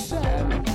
sad.